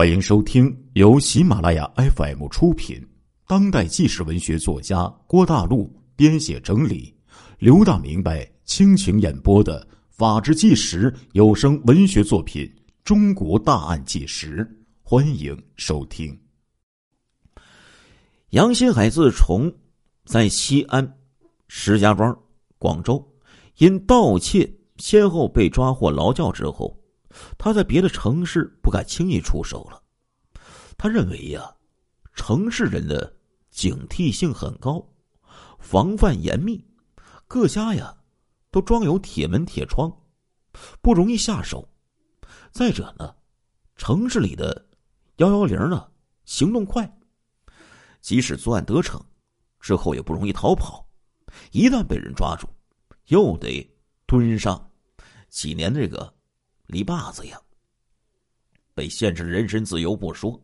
欢迎收听由喜马拉雅 FM 出品、当代纪实文学作家郭大陆编写整理、刘大明白倾情演播的《法制纪实》有声文学作品《中国大案纪实》，欢迎收听。杨新海自从在西安、石家庄、广州因盗窃先后被抓获劳教之后。他在别的城市不敢轻易出手了，他认为呀，城市人的警惕性很高，防范严密，各家呀都装有铁门铁窗，不容易下手。再者呢，城市里的幺幺零呢行动快，即使作案得逞，之后也不容易逃跑。一旦被人抓住，又得蹲上几年这个。篱笆子呀，被限制人身自由不说，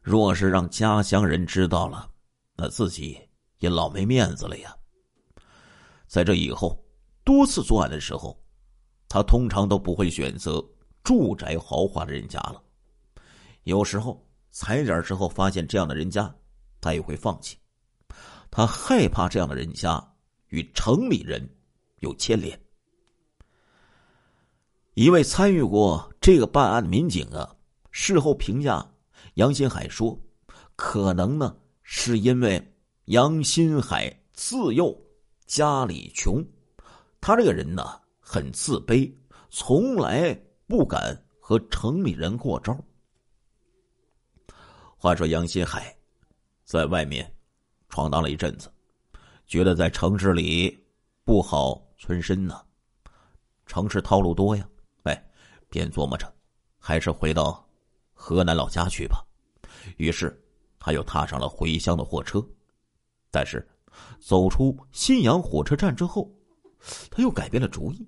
若是让家乡人知道了，那自己也老没面子了呀。在这以后，多次作案的时候，他通常都不会选择住宅豪华的人家了。有时候踩点之后发现这样的人家，他也会放弃。他害怕这样的人家与城里人有牵连。一位参与过这个办案的民警啊，事后评价杨新海说：“可能呢，是因为杨新海自幼家里穷，他这个人呢很自卑，从来不敢和城里人过招。”话说杨新海在外面闯荡了一阵子，觉得在城市里不好存身呢，城市套路多呀。便琢磨着，还是回到河南老家去吧。于是，他又踏上了回乡的货车。但是，走出信阳火车站之后，他又改变了主意。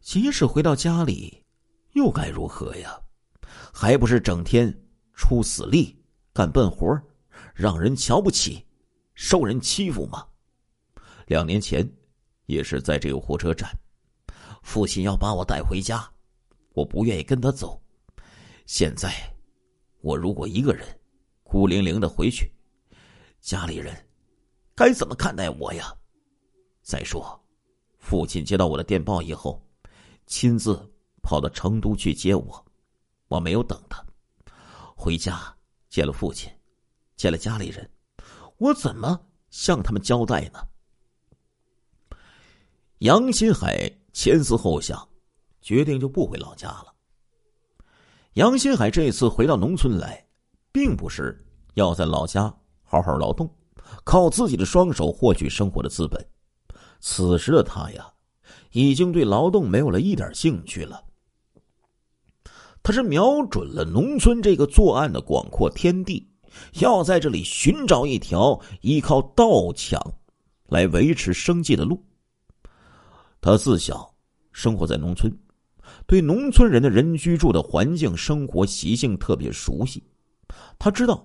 即使回到家里，又该如何呀？还不是整天出死力干笨活让人瞧不起，受人欺负吗？两年前，也是在这个火车站，父亲要把我带回家。我不愿意跟他走。现在，我如果一个人孤零零的回去，家里人该怎么看待我呀？再说，父亲接到我的电报以后，亲自跑到成都去接我，我没有等他，回家见了父亲，见了家里人，我怎么向他们交代呢？杨新海前思后想。决定就不回老家了。杨新海这次回到农村来，并不是要在老家好好劳动，靠自己的双手获取生活的资本。此时的他呀，已经对劳动没有了一点兴趣了。他是瞄准了农村这个作案的广阔天地，要在这里寻找一条依靠盗抢来维持生计的路。他自小生活在农村。对农村人的人居住的环境、生活习性特别熟悉，他知道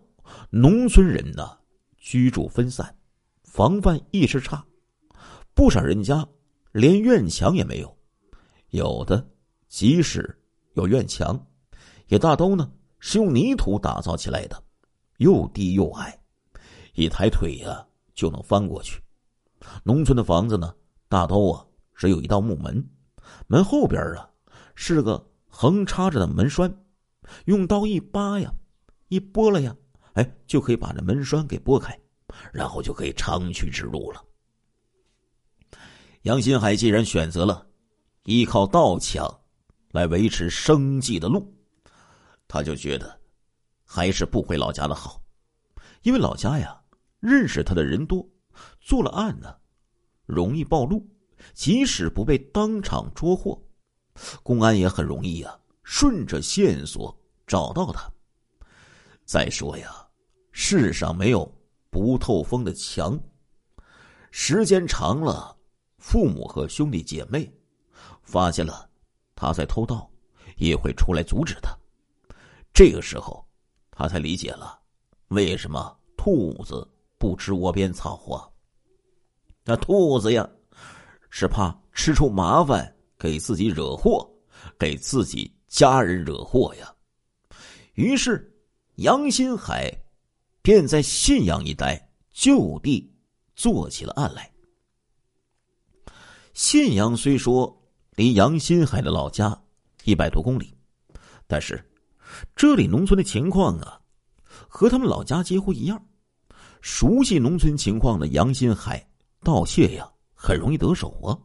农村人呢居住分散，防范意识差，不少人家连院墙也没有，有的即使有院墙，也大都呢是用泥土打造起来的，又低又矮，一抬腿呀就能翻过去。农村的房子呢，大都啊只有一道木门，门后边啊。是个横插着的门栓，用刀一扒呀，一拨了呀，哎，就可以把这门栓给拨开，然后就可以长驱直入了。杨新海既然选择了依靠盗抢来维持生计的路，他就觉得还是不回老家的好，因为老家呀，认识他的人多，做了案呢，容易暴露，即使不被当场捉获。公安也很容易呀，顺着线索找到他。再说呀，世上没有不透风的墙。时间长了，父母和兄弟姐妹发现了他在偷盗，也会出来阻止他。这个时候，他才理解了为什么兔子不吃窝边草啊。那兔子呀，是怕吃出麻烦。给自己惹祸，给自己家人惹祸呀！于是杨新海便在信阳一带就地做起了案来。信阳虽说离杨新海的老家一百多公里，但是这里农村的情况啊，和他们老家几乎一样。熟悉农村情况的杨新海盗窃呀，很容易得手啊。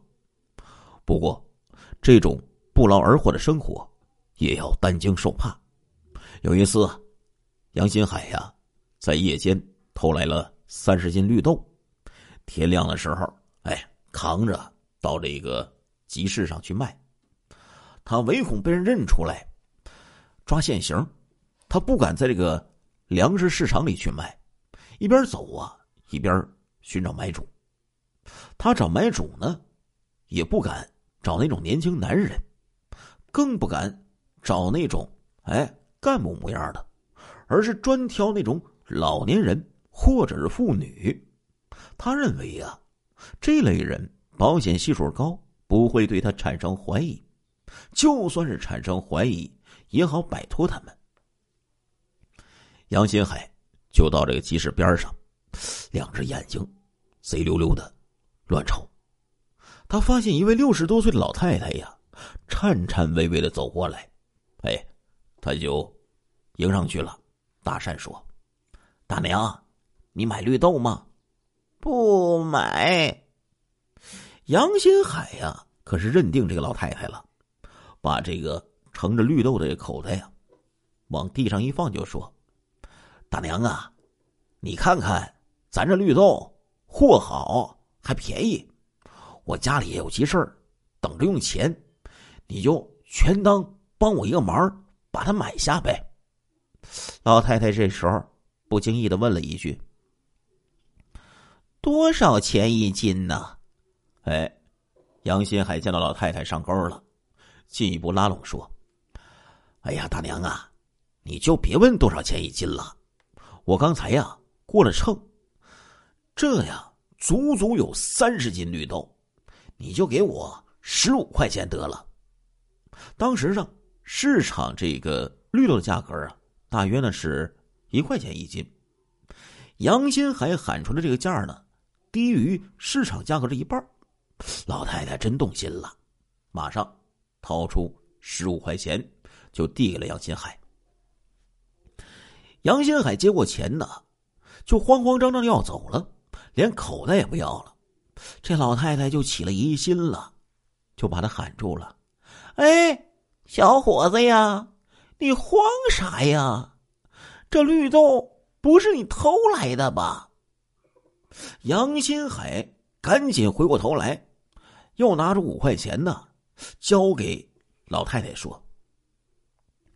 不过，这种不劳而获的生活，也要担惊受怕。有一次，杨新海呀，在夜间偷来了三十斤绿豆，天亮的时候，哎，扛着到这个集市上去卖。他唯恐被人认出来，抓现行，他不敢在这个粮食市场里去卖，一边走啊，一边寻找买主。他找买主呢，也不敢找那种年轻男人，更不敢找那种哎干部模样的，而是专挑那种老年人或者是妇女。他认为呀，这类人保险系数高，不会对他产生怀疑。就算是产生怀疑，也好摆脱他们。杨新海就到这个集市边上，两只眼睛贼溜溜的乱瞅。他发现一位六十多岁的老太太呀，颤颤巍巍的走过来，哎，他就迎上去了，搭讪说：“大娘，你买绿豆吗？”“不买。”杨新海呀，可是认定这个老太太了。把这个盛着绿豆的口袋呀，往地上一放，就说：“大娘啊，你看看咱这绿豆货好还便宜，我家里也有急事儿，等着用钱，你就全当帮我一个忙，把它买下呗。”老太太这时候不经意的问了一句：“多少钱一斤呢？”哎，杨新海见到老太太上钩了。进一步拉拢说：“哎呀，大娘啊，你就别问多少钱一斤了。我刚才呀过了秤，这呀足足有三十斤绿豆，你就给我十五块钱得了。当时上市场这个绿豆的价格啊，大约呢是一块钱一斤。杨新海喊出的这个价呢，低于市场价格的一半。老太太真动心了，马上。”掏出十五块钱，就递给了杨新海。杨新海接过钱呢，就慌慌张张的要走了，连口袋也不要了。这老太太就起了疑心了，就把他喊住了：“哎，小伙子呀，你慌啥呀？这绿豆不是你偷来的吧？”杨新海赶紧回过头来，又拿出五块钱呢。交给老太太说：“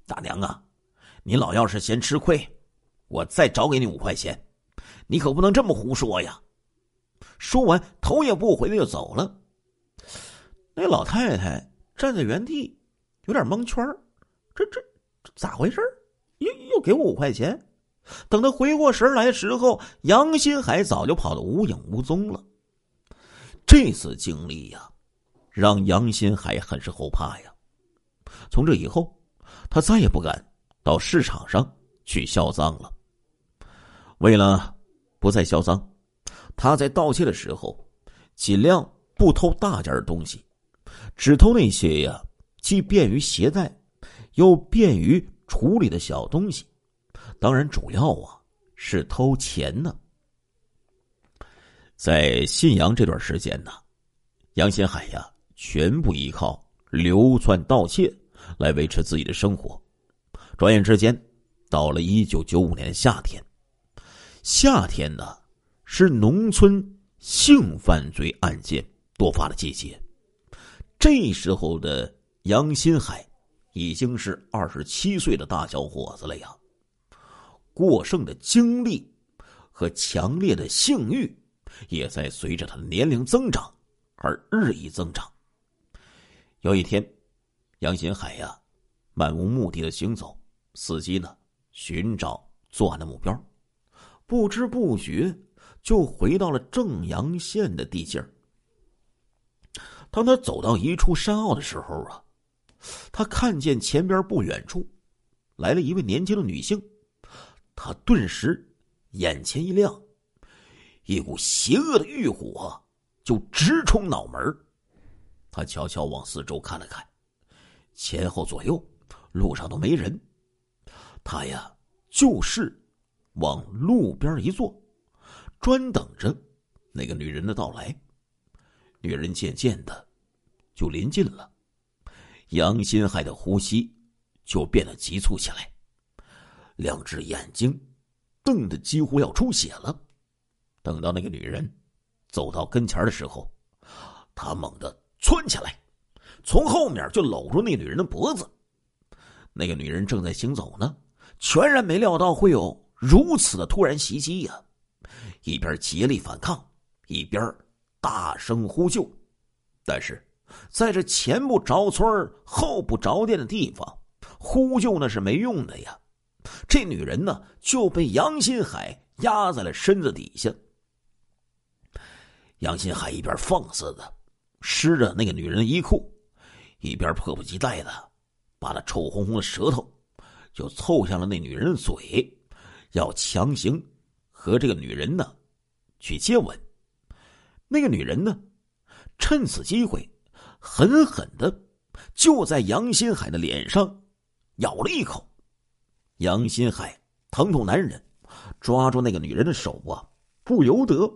大娘啊，你老要是嫌吃亏，我再找给你五块钱，你可不能这么胡说呀！”说完，头也不回的就走了。那老太太站在原地，有点蒙圈这这这咋回事又又给我五块钱？等他回过神来的时候，杨新海早就跑得无影无踪了。这次经历呀。让杨新海很是后怕呀！从这以后，他再也不敢到市场上去销赃了。为了不再销赃，他在盗窃的时候尽量不偷大件的东西，只偷那些呀既便于携带又便于处理的小东西。当然，主要啊是偷钱呢。在信阳这段时间呢，杨新海呀。全部依靠流窜盗窃来维持自己的生活。转眼之间，到了一九九五年夏天。夏天呢，是农村性犯罪案件多发的季节。这时候的杨新海已经是二十七岁的大小伙子了呀。过剩的精力和强烈的性欲，也在随着他的年龄增长而日益增长。有一天，杨新海呀，漫无目的的行走，伺机呢寻找作案的目标，不知不觉就回到了正阳县的地界儿。当他走到一处山坳的时候啊，他看见前边不远处来了一位年轻的女性，他顿时眼前一亮，一股邪恶的欲火就直冲脑门他悄悄往四周看了看，前后左右路上都没人，他呀就是往路边一坐，专等着那个女人的到来。女人渐渐的就临近了，杨新海的呼吸。就变得急促起来，两只眼睛瞪得几乎要出血了。等到那个女人走到跟前的时候，他猛地窜起来，从后面就搂住那女人的脖子。那个女人正在行走呢，全然没料到会有如此的突然袭击呀！一边竭力反抗，一边大声呼救。但是，在这前不着村后不着店的地方。呼救那是没用的呀，这女人呢就被杨新海压在了身子底下。杨新海一边放肆的湿着那个女人的衣裤，一边迫不及待的把那臭烘烘的舌头就凑向了那女人的嘴，要强行和这个女人呢去接吻。那个女人呢，趁此机会狠狠的就在杨新海的脸上。咬了一口，杨新海疼痛难忍，抓住那个女人的手啊，不由得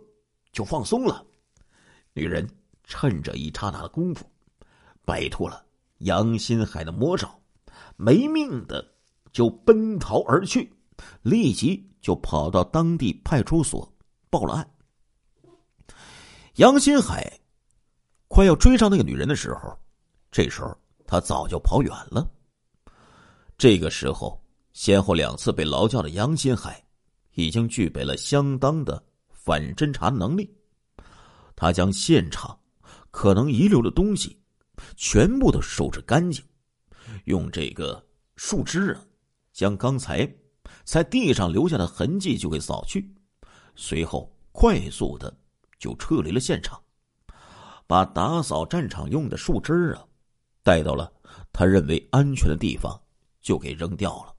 就放松了。女人趁着一刹那的功夫，摆脱了杨新海的魔爪，没命的就奔逃而去，立即就跑到当地派出所报了案。杨新海快要追上那个女人的时候，这时候他早就跑远了。这个时候，先后两次被劳教的杨新海，已经具备了相当的反侦查能力。他将现场可能遗留的东西，全部都收拾干净，用这个树枝啊，将刚才在地上留下的痕迹就给扫去。随后，快速的就撤离了现场，把打扫战场用的树枝啊，带到了他认为安全的地方。就给扔掉了。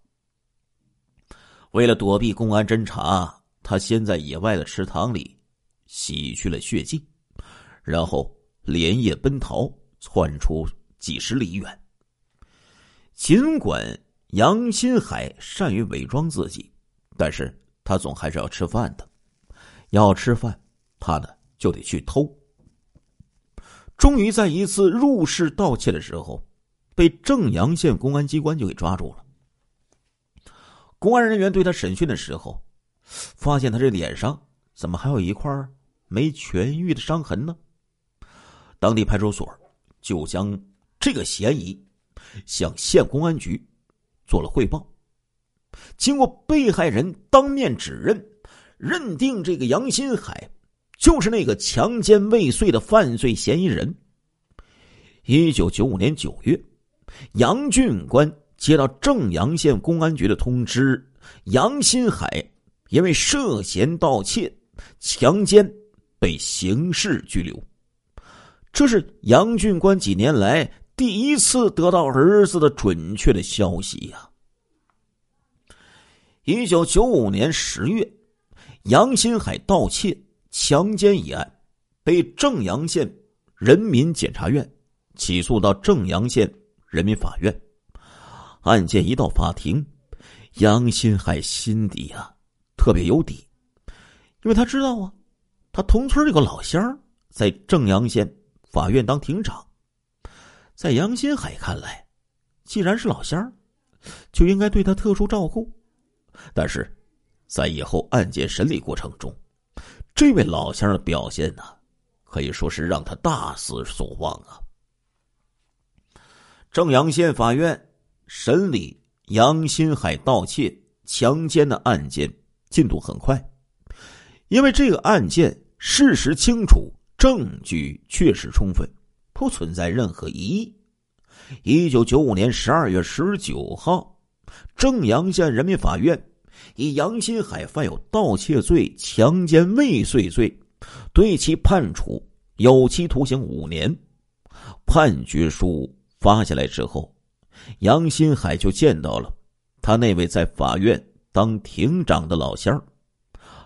为了躲避公安侦查，他先在野外的池塘里洗去了血迹，然后连夜奔逃，窜出几十里远。尽管杨新海善于伪装自己，但是他总还是要吃饭的。要吃饭，他呢就得去偷。终于在一次入室盗窃的时候。被正阳县公安机关就给抓住了。公安人员对他审讯的时候，发现他这脸上怎么还有一块没痊愈的伤痕呢？当地派出所就将这个嫌疑向县公安局做了汇报。经过被害人当面指认，认定这个杨新海就是那个强奸未遂的犯罪嫌疑人。一九九五年九月。杨俊官接到正阳县公安局的通知，杨新海因为涉嫌盗窃、强奸被刑事拘留。这是杨俊官几年来第一次得到儿子的准确的消息呀。一九九五年十月，杨新海盗窃、强奸一案被正阳县人民检察院起诉到正阳县。人民法院案件一到法庭，杨新海心底啊特别有底，因为他知道啊，他同村有个老乡在正阳县法院当庭长，在杨新海看来，既然是老乡，就应该对他特殊照顾。但是，在以后案件审理过程中，这位老乡的表现呢，可以说是让他大失所望啊。正阳县法院审理杨新海盗窃、强奸的案件进度很快，因为这个案件事实清楚，证据确实充分，不存在任何疑义。一九九五年十二月十九号，正阳县人民法院以杨新海犯有盗窃罪、强奸未遂罪，对其判处有期徒刑五年。判决书。发下来之后，杨新海就见到了他那位在法院当庭长的老乡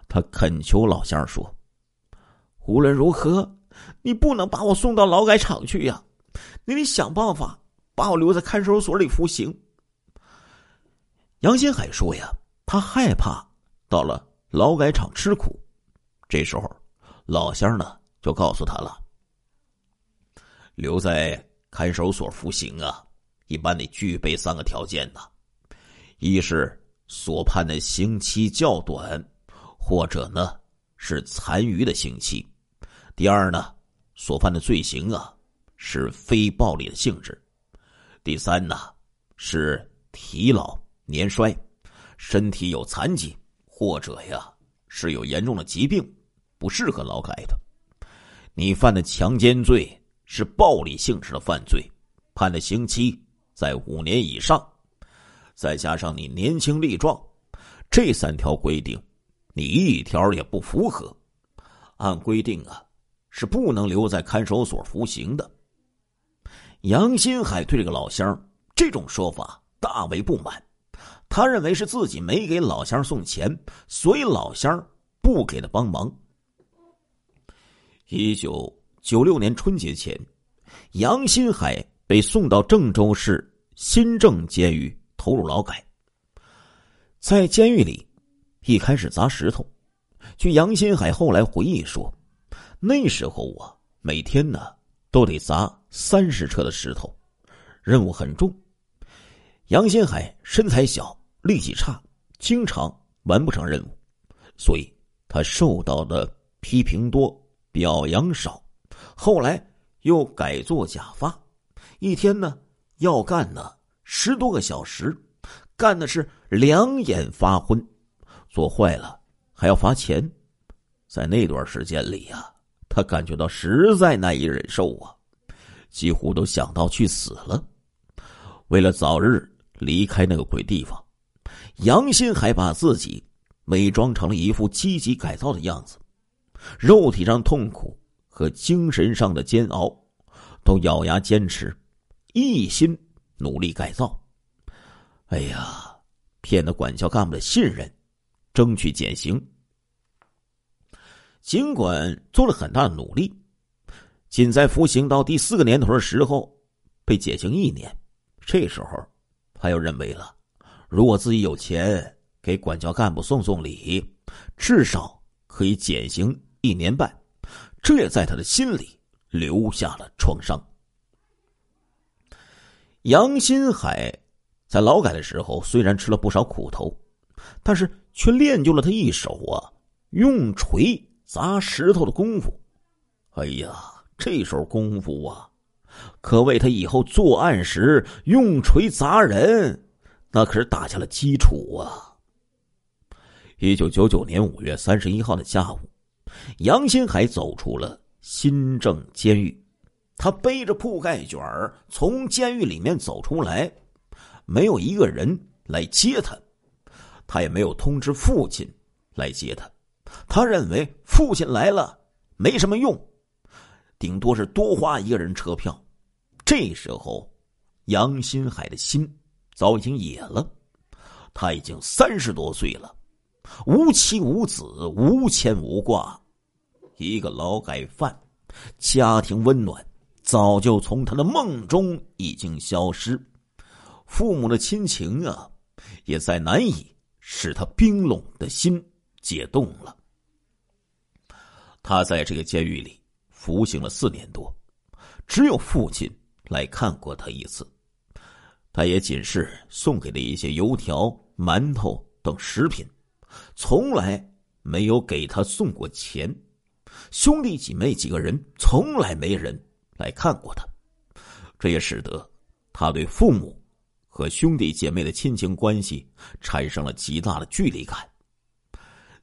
他恳求老乡说：“无论如何，你不能把我送到劳改场去呀！你得想办法把我留在看守所里服刑。”杨新海说：“呀，他害怕到了劳改场吃苦。”这时候，老乡呢就告诉他了：“留在看守所服刑啊，一般得具备三个条件呢。一是所判的刑期较短，或者呢是残余的刑期；第二呢，所犯的罪行啊是非暴力的性质；第三呢是体老。”年衰，身体有残疾，或者呀是有严重的疾病，不适合劳改的。你犯的强奸罪是暴力性质的犯罪，判的刑期在五年以上。再加上你年轻力壮，这三条规定，你一条也不符合。按规定啊，是不能留在看守所服刑的。杨新海对这个老乡这种说法大为不满。他认为是自己没给老乡送钱，所以老乡不给他帮忙。一九九六年春节前，杨新海被送到郑州市新郑监狱投入劳改。在监狱里，一开始砸石头。据杨新海后来回忆说，那时候啊，每天呢都得砸三十车的石头，任务很重。杨新海身材小。力气差，经常完不成任务，所以他受到的批评多，表扬少。后来又改做假发，一天呢要干呢十多个小时，干的是两眼发昏，做坏了还要罚钱。在那段时间里呀，他感觉到实在难以忍受啊，几乎都想到去死了。为了早日离开那个鬼地方。杨新还把自己伪装成了一副积极改造的样子，肉体上痛苦和精神上的煎熬，都咬牙坚持，一心努力改造。哎呀，骗得管教干部的信任，争取减刑。尽管做了很大的努力，仅在服刑到第四个年头的时候被减刑一年，这时候他又认为了。如果自己有钱给管教干部送送礼，至少可以减刑一年半，这也在他的心里留下了创伤。杨新海在劳改的时候虽然吃了不少苦头，但是却练就了他一手啊用锤砸石头的功夫。哎呀，这手功夫啊，可为他以后作案时用锤砸人。那可是打下了基础啊！一九九九年五月三十一号的下午，杨新海走出了新郑监狱，他背着铺盖卷儿从监狱里面走出来，没有一个人来接他，他也没有通知父亲来接他，他认为父亲来了没什么用，顶多是多花一个人车票。这时候，杨新海的心。早已经野了，他已经三十多岁了，无妻无子，无牵无挂，一个劳改犯，家庭温暖早就从他的梦中已经消失，父母的亲情啊，也再难以使他冰冷的心解冻了。他在这个监狱里服刑了四年多，只有父亲来看过他一次。他也仅是送给了一些油条、馒头等食品，从来没有给他送过钱。兄弟姐妹几个人，从来没人来看过他，这也使得他对父母和兄弟姐妹的亲情关系产生了极大的距离感。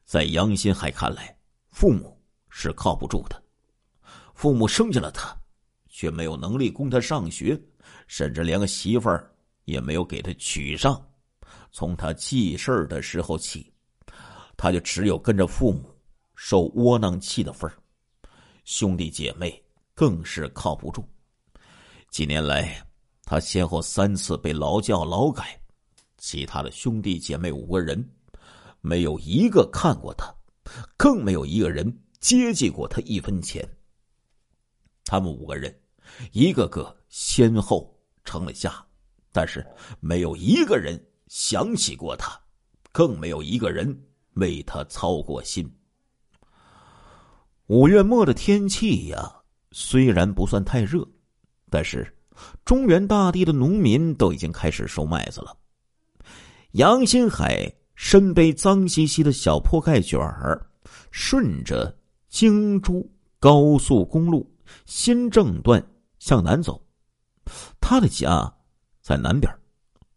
在杨新海看来，父母是靠不住的，父母生下了他，却没有能力供他上学，甚至连个媳妇儿。也没有给他娶上。从他记事儿的时候起，他就只有跟着父母受窝囊气的份儿。兄弟姐妹更是靠不住。几年来，他先后三次被劳教劳改，其他的兄弟姐妹五个人，没有一个看过他，更没有一个人接济过他一分钱。他们五个人，一个个先后成了家，但是没有一个人想起过他，更没有一个人为他操过心。五月末的天气呀，虽然不算太热，但是中原大地的农民都已经开始收麦子了。杨新海身背脏兮兮的小破盖卷儿，顺着京珠高速公路。新郑段向南走，他的家在南边，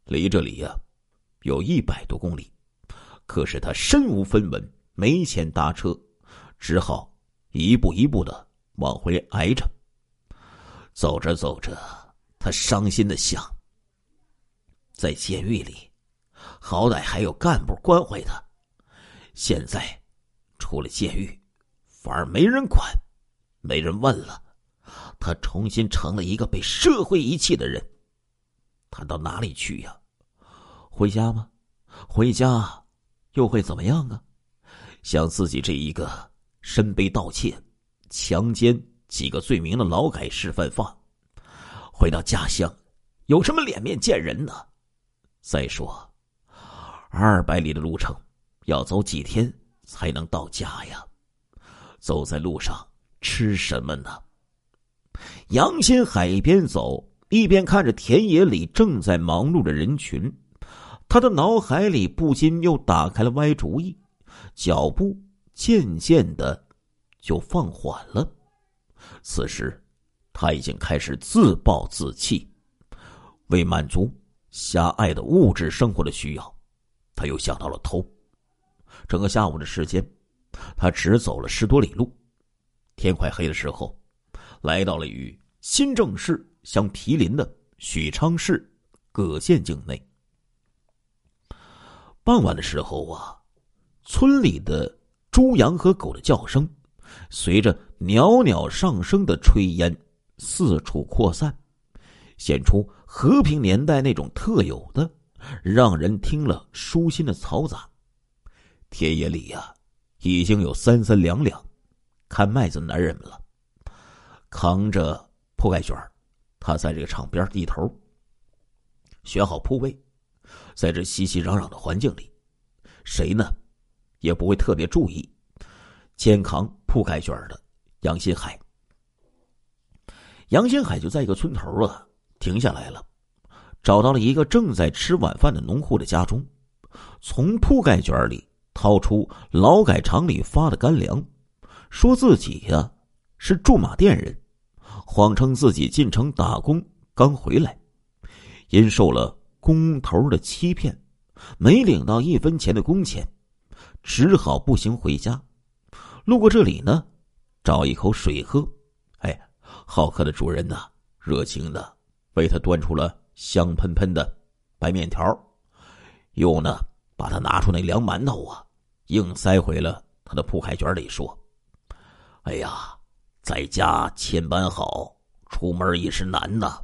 离这里呀有一百多公里。可是他身无分文，没钱搭车，只好一步一步的往回挨着。走着走着，他伤心的想：在监狱里，好歹还有干部关怀他；现在出了监狱，反而没人管，没人问了。他重新成了一个被社会遗弃的人，他到哪里去呀？回家吗？回家又会怎么样啊？像自己这一个身背盗窃、强奸几个罪名的劳改示范犯，回到家乡有什么脸面见人呢？再说，二百里的路程要走几天才能到家呀？走在路上吃什么呢？杨新海边走一边看着田野里正在忙碌的人群，他的脑海里不禁又打开了歪主意，脚步渐渐的就放缓了。此时，他已经开始自暴自弃，为满足狭隘的物质生活的需要，他又想到了偷。整个下午的时间，他只走了十多里路。天快黑的时候。来到了与新郑市相毗邻的许昌市葛县境内。傍晚的时候啊，村里的猪羊和狗的叫声，随着袅袅上升的炊烟四处扩散，显出和平年代那种特有的、让人听了舒心的嘈杂。田野里呀，已经有三三两两看麦子的男人们了。扛着铺盖卷他在这个场边低头，选好铺位，在这熙熙攘攘的环境里，谁呢也不会特别注意肩扛铺盖卷的杨新海。杨新海就在一个村头啊停下来了，找到了一个正在吃晚饭的农户的家中，从铺盖卷里掏出劳改场里发的干粮，说自己呀是驻马店人。谎称自己进城打工刚回来，因受了工头的欺骗，没领到一分钱的工钱，只好步行回家。路过这里呢，找一口水喝。哎，好客的主人呐，热情的为他端出了香喷喷的白面条，又呢把他拿出那凉馒头啊，硬塞回了他的铺盖卷里，说：“哎呀。”在家千般好，出门也是难呐。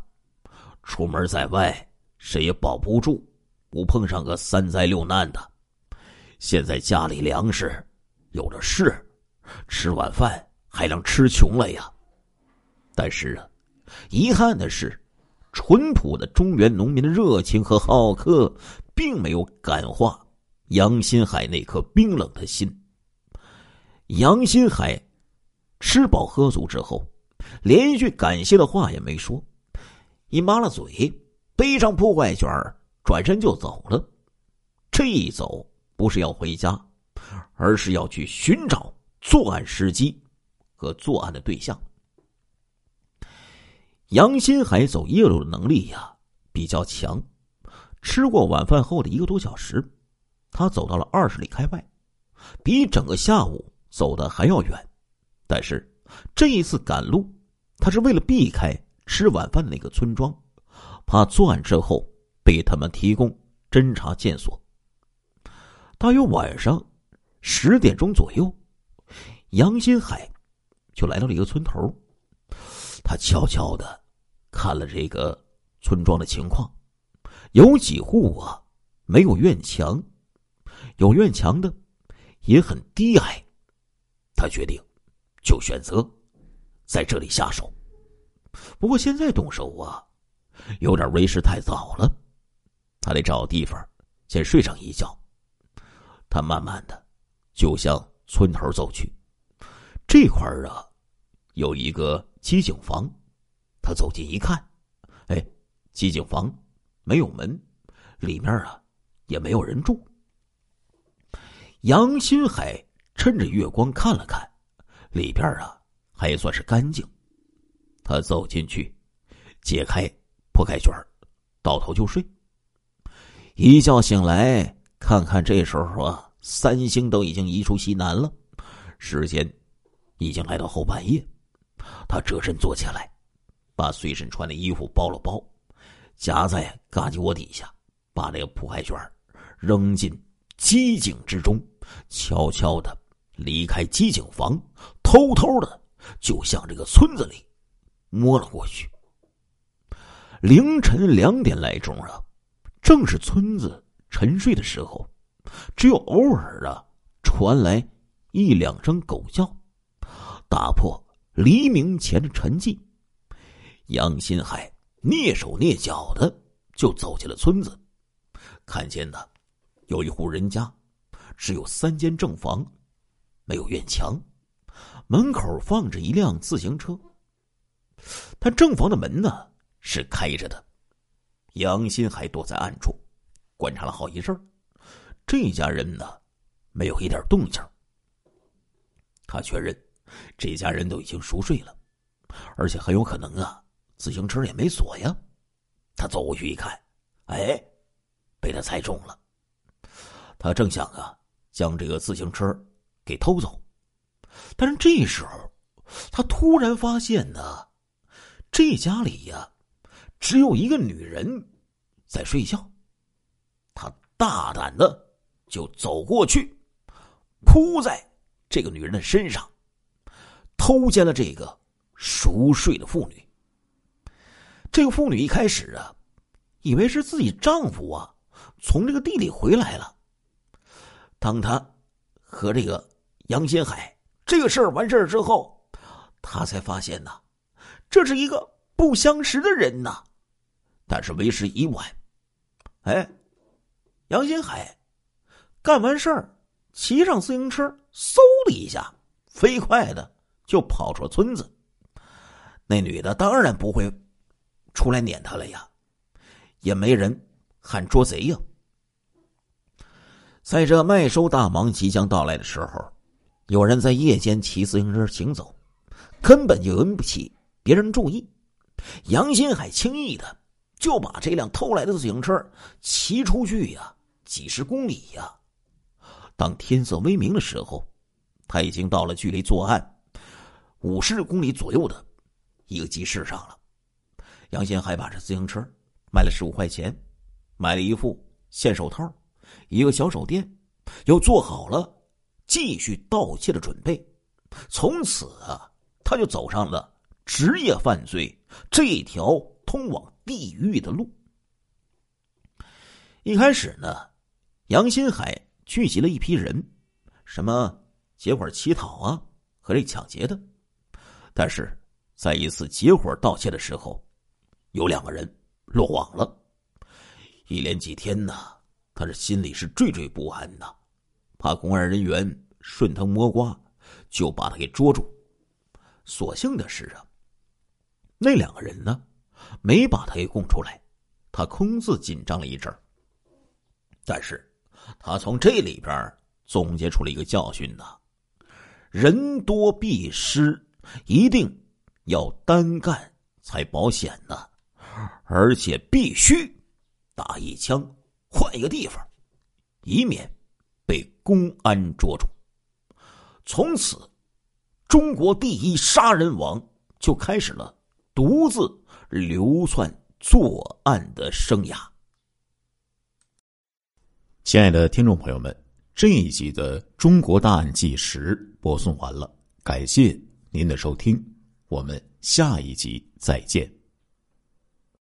出门在外，谁也保不住，不碰上个三灾六难的。现在家里粮食有的是，吃晚饭还能吃穷了呀。但是啊，遗憾的是，淳朴的中原农民的热情和好客，并没有感化杨新海那颗冰冷的心。杨新海。吃饱喝足之后，连一句感谢的话也没说，一抹了嘴，背上铺盖卷转身就走了。这一走不是要回家，而是要去寻找作案时机和作案的对象。杨新海走夜路的能力呀比较强，吃过晚饭后的一个多小时，他走到了二十里开外，比整个下午走的还要远。但是，这一次赶路，他是为了避开吃晚饭的那个村庄，怕作案之后被他们提供侦查线索。大约晚上十点钟左右，杨新海就来到了一个村头，他悄悄的看了这个村庄的情况，有几户啊没有院墙，有院墙的也很低矮。他决定就选择在这里下手。不过现在动手啊，有点为时太早了。他得找地方先睡上一觉。他慢慢的就向村头走去。这块儿啊，有一个机井房。他走近一看，哎，机井房没有门，里面啊也没有人住。杨新海趁着月光看了看，里边啊还算是干净。他走进去，解开铺盖卷倒头就睡。一觉醒来，看看这时候啊，三星都已经移出西南了，时间已经来到后半夜。他折身坐起来。把随身穿的衣服包了包，夹在嘎叽窝底下，把那个铺盖卷扔进机井之中，悄悄的离开机井房，偷偷的就向这个村子里摸了过去。凌晨两点来钟啊，正是村子沉睡的时候，只有偶尔啊传来一两声狗叫，打破黎明前的沉寂。杨新海蹑手蹑脚的就走进了村子，看见呢有一户人家，只有三间正房，没有院墙，门口放着一辆自行车。他正房的门呢是开着的。杨新还躲在暗处，观察了好一阵这家人呢没有一点动静。他确认这家人都已经熟睡了，而且很有可能啊。自行车也没锁呀，他走过去一看，哎，被他猜中了。他正想啊，将这个自行车给偷走，但是这时候，他突然发现呢，这家里呀，只有一个女人在睡觉。他大胆的就走过去，扑在这个女人的身上，偷奸了这个熟睡的妇女。这个妇女一开始啊，以为是自己丈夫啊从这个地里回来了。当她和这个杨新海这个事儿完事儿之后，他才发现呐，这是一个不相识的人呐。但是为时已晚。哎，杨新海干完事儿，骑上自行车，嗖的一下，飞快的就跑出了村子。那女的当然不会。出来撵他了呀，也没人喊捉贼呀。在这麦收大忙即将到来的时候，有人在夜间骑自行车行走，根本就引不起别人注意。杨新海轻易的就把这辆偷来的自行车骑出去呀，几十公里呀。当天色微明的时候，他已经到了距离作案五十公里左右的一个集市上了。杨新海把这自行车卖了十五块钱，买了一副线手套，一个小手电，又做好了继续盗窃的准备。从此啊，他就走上了职业犯罪这条通往地狱的路。一开始呢，杨新海聚集了一批人，什么结伙乞讨啊和这抢劫的，但是在一次结伙盗窃的时候。有两个人落网了，一连几天呢，他这心里是惴惴不安的，怕公安人员顺藤摸瓜就把他给捉住。所幸的是啊，那两个人呢没把他给供出来，他空自紧张了一阵但是他从这里边总结出了一个教训呐：人多必失，一定要单干才保险呢。而且必须打一枪，换一个地方，以免被公安捉住。从此，中国第一杀人王就开始了独自流窜作案的生涯。亲爱的听众朋友们，这一集的《中国大案纪实》播送完了，感谢您的收听，我们下一集再见。